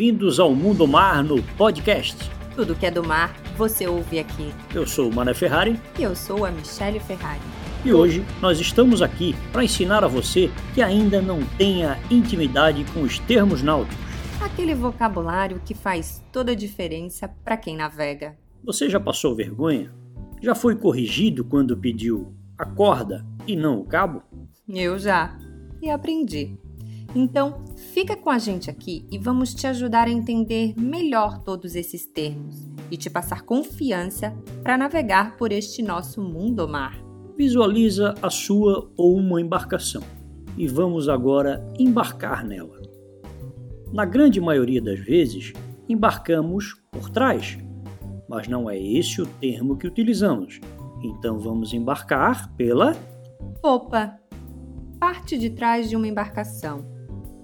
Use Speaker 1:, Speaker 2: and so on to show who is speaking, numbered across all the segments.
Speaker 1: bem-vindos ao Mundo Mar no podcast.
Speaker 2: Tudo que é do mar, você ouve aqui.
Speaker 1: Eu sou o Mané Ferrari
Speaker 2: E eu sou a Michelle Ferrari.
Speaker 1: e hoje nós estamos aqui para ensinar a você que ainda não tenha intimidade com os termos náuticos.
Speaker 2: Aquele vocabulário que faz toda a diferença para quem navega.
Speaker 1: Você já passou vergonha? Já foi corrigido quando pediu a corda e não o cabo?
Speaker 2: Eu já. E aprendi. Então, fica com a gente aqui e vamos te ajudar a entender melhor todos esses termos e te passar confiança para navegar por este nosso mundo mar.
Speaker 1: Visualiza a sua ou uma embarcação e vamos agora embarcar nela. Na grande maioria das vezes, embarcamos por trás, mas não é esse o termo que utilizamos. Então vamos embarcar pela
Speaker 2: Popa. Parte de trás de uma embarcação.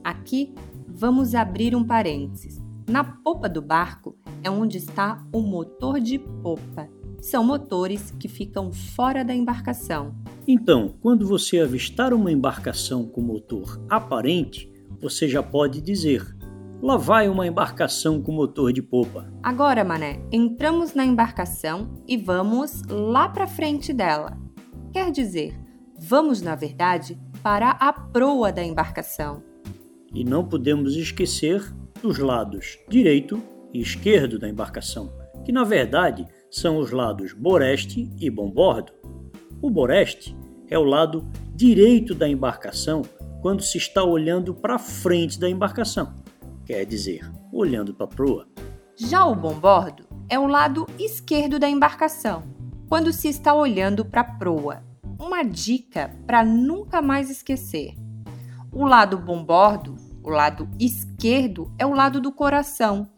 Speaker 2: Aqui vamos abrir um parênteses. Na popa do barco é onde está o motor de popa. São motores que ficam fora da embarcação.
Speaker 1: Então, quando você avistar uma embarcação com motor aparente, você já pode dizer: lá vai uma embarcação com motor de popa.
Speaker 2: Agora, mané, entramos na embarcação e vamos lá para frente dela. Quer dizer, vamos, na verdade, para a proa da embarcação.
Speaker 1: E não podemos esquecer dos lados direito e esquerdo da embarcação, que na verdade são os lados boreste e bombordo. O boreste é o lado direito da embarcação quando se está olhando para frente da embarcação, quer dizer, olhando para a proa.
Speaker 2: Já o bombordo é o lado esquerdo da embarcação, quando se está olhando para a proa. Uma dica para nunca mais esquecer. O lado bombordo, o lado esquerdo, é o lado do coração.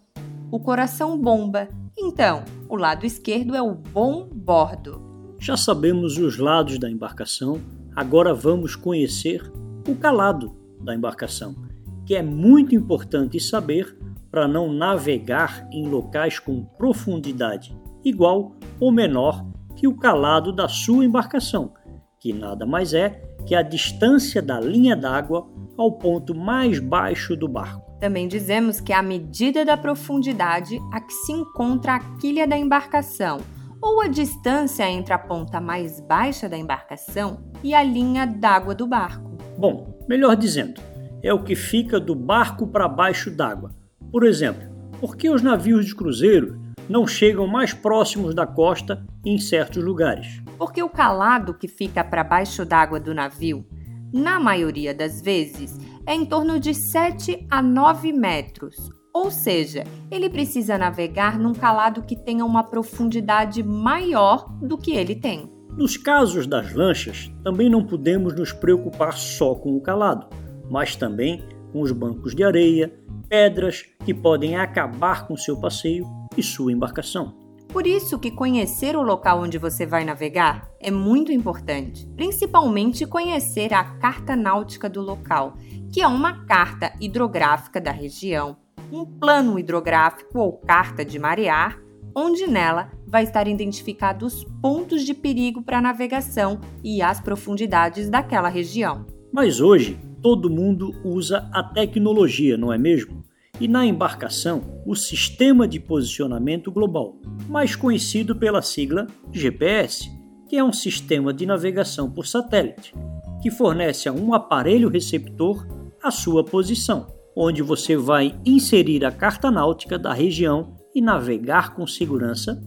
Speaker 2: O coração bomba. Então, o lado esquerdo é o bombordo.
Speaker 1: Já sabemos os lados da embarcação, agora vamos conhecer o calado da embarcação, que é muito importante saber para não navegar em locais com profundidade igual ou menor que o calado da sua embarcação, que nada mais é que a distância da linha d'água ao ponto mais baixo do barco.
Speaker 2: Também dizemos que é a medida da profundidade a que se encontra a quilha da embarcação, ou a distância entre a ponta mais baixa da embarcação e a linha d'água do barco.
Speaker 1: Bom, melhor dizendo, é o que fica do barco para baixo d'água. Por exemplo, por que os navios de cruzeiro não chegam mais próximos da costa em certos lugares?
Speaker 2: Porque o calado que fica para baixo d'água do navio, na maioria das vezes, é em torno de 7 a 9 metros. Ou seja, ele precisa navegar num calado que tenha uma profundidade maior do que ele tem.
Speaker 1: Nos casos das lanchas, também não podemos nos preocupar só com o calado, mas também com os bancos de areia, pedras que podem acabar com seu passeio e sua embarcação.
Speaker 2: Por isso que conhecer o local onde você vai navegar é muito importante, principalmente conhecer a carta náutica do local, que é uma carta hidrográfica da região, um plano hidrográfico ou carta de marear, onde nela vai estar identificado os pontos de perigo para a navegação e as profundidades daquela região.
Speaker 1: Mas hoje todo mundo usa a tecnologia, não é mesmo? E na embarcação, o Sistema de Posicionamento Global, mais conhecido pela sigla GPS, que é um sistema de navegação por satélite, que fornece a um aparelho receptor a sua posição, onde você vai inserir a carta náutica da região e navegar com segurança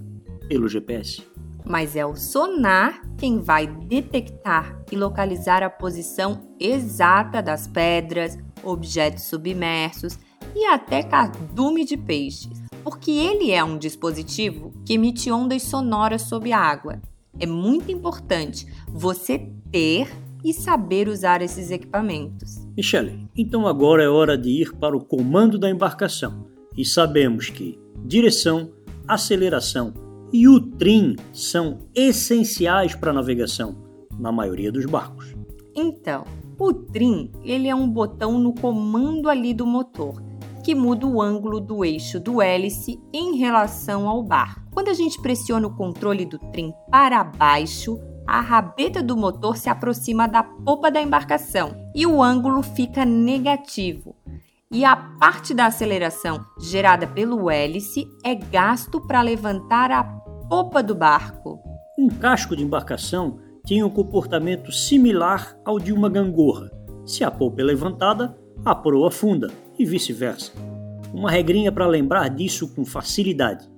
Speaker 1: pelo GPS.
Speaker 2: Mas é o sonar quem vai detectar e localizar a posição exata das pedras, objetos submersos e até cardume de peixes, porque ele é um dispositivo que emite ondas sonoras sob a água. É muito importante você ter e saber usar esses equipamentos.
Speaker 1: Michele, então agora é hora de ir para o comando da embarcação e sabemos que direção, aceleração e o trim são essenciais para a navegação na maioria dos barcos.
Speaker 2: Então, o trim, ele é um botão no comando ali do motor, que muda o ângulo do eixo do hélice em relação ao barco. Quando a gente pressiona o controle do trim para baixo, a rabeta do motor se aproxima da popa da embarcação e o ângulo fica negativo. e a parte da aceleração gerada pelo hélice é gasto para levantar a popa do barco.
Speaker 1: Um casco de embarcação tem um comportamento similar ao de uma gangorra. Se a popa é levantada, a proa afunda e vice-versa. Uma regrinha para lembrar disso com facilidade.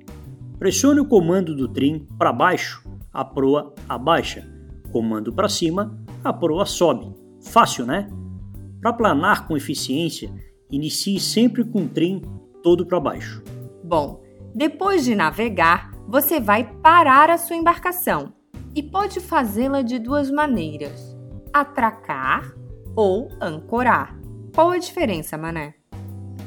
Speaker 1: Pressione o comando do trim para baixo, a proa abaixa. Comando para cima, a proa sobe. Fácil, né? Para planar com eficiência, inicie sempre com o trim todo para baixo.
Speaker 2: Bom, depois de navegar, você vai parar a sua embarcação e pode fazê-la de duas maneiras: atracar ou ancorar. Qual a diferença, Mané?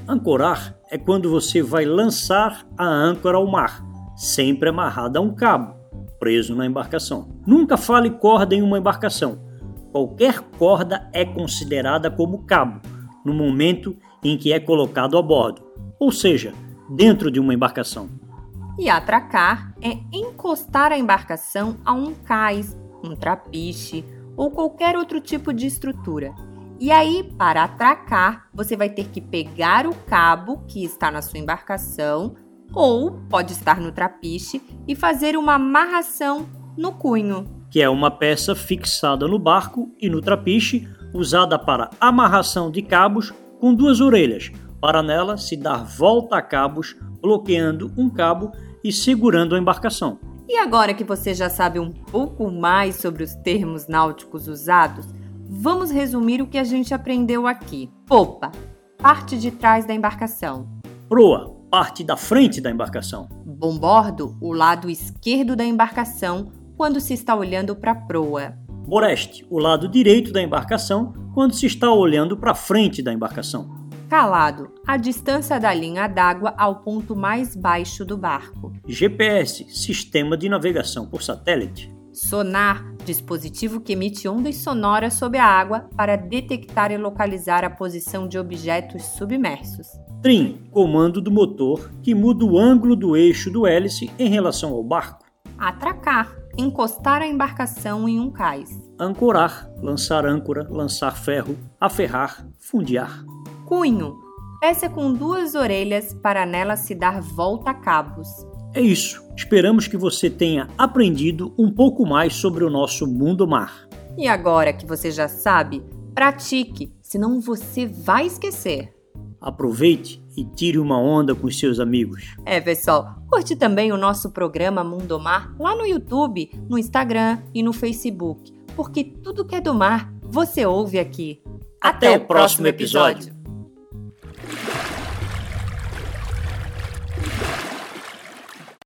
Speaker 1: Ancorar é quando você vai lançar a âncora ao mar, sempre amarrada a um cabo, preso na embarcação. Nunca fale corda em uma embarcação. Qualquer corda é considerada como cabo no momento em que é colocado a bordo, ou seja, dentro de uma embarcação.
Speaker 2: E atracar é encostar a embarcação a um cais, um trapiche ou qualquer outro tipo de estrutura e aí, para atracar, você vai ter que pegar o cabo que está na sua embarcação ou pode estar no trapiche e fazer uma amarração no cunho,
Speaker 1: que é uma peça fixada no barco e no trapiche, usada para amarração de cabos com duas orelhas, para nela se dar volta a cabos, bloqueando um cabo e segurando a embarcação.
Speaker 2: E agora que você já sabe um pouco mais sobre os termos náuticos usados, Vamos resumir o que a gente aprendeu aqui. Popa, parte de trás da embarcação.
Speaker 1: Proa, parte da frente da embarcação.
Speaker 2: Bombordo, o lado esquerdo da embarcação quando se está olhando para a proa.
Speaker 1: Boreste, o lado direito da embarcação quando se está olhando para a frente da embarcação.
Speaker 2: Calado, a distância da linha d'água ao ponto mais baixo do barco.
Speaker 1: GPS, sistema de navegação por satélite.
Speaker 2: Sonar, dispositivo que emite ondas sonoras sob a água para detectar e localizar a posição de objetos submersos.
Speaker 1: Trim, comando do motor que muda o ângulo do eixo do hélice em relação ao barco.
Speaker 2: Atracar, encostar a embarcação em um cais.
Speaker 1: Ancorar, lançar âncora, lançar ferro, aferrar, fundear.
Speaker 2: Cunho, peça com duas orelhas para nela se dar volta a cabos.
Speaker 1: É isso. Esperamos que você tenha aprendido um pouco mais sobre o nosso mundo mar.
Speaker 2: E agora que você já sabe, pratique, senão você vai esquecer.
Speaker 1: Aproveite e tire uma onda com seus amigos.
Speaker 2: É, pessoal, curte também o nosso programa Mundo Mar lá no YouTube, no Instagram e no Facebook, porque tudo que é do mar você ouve aqui.
Speaker 1: Até, Até o próximo episódio. episódio.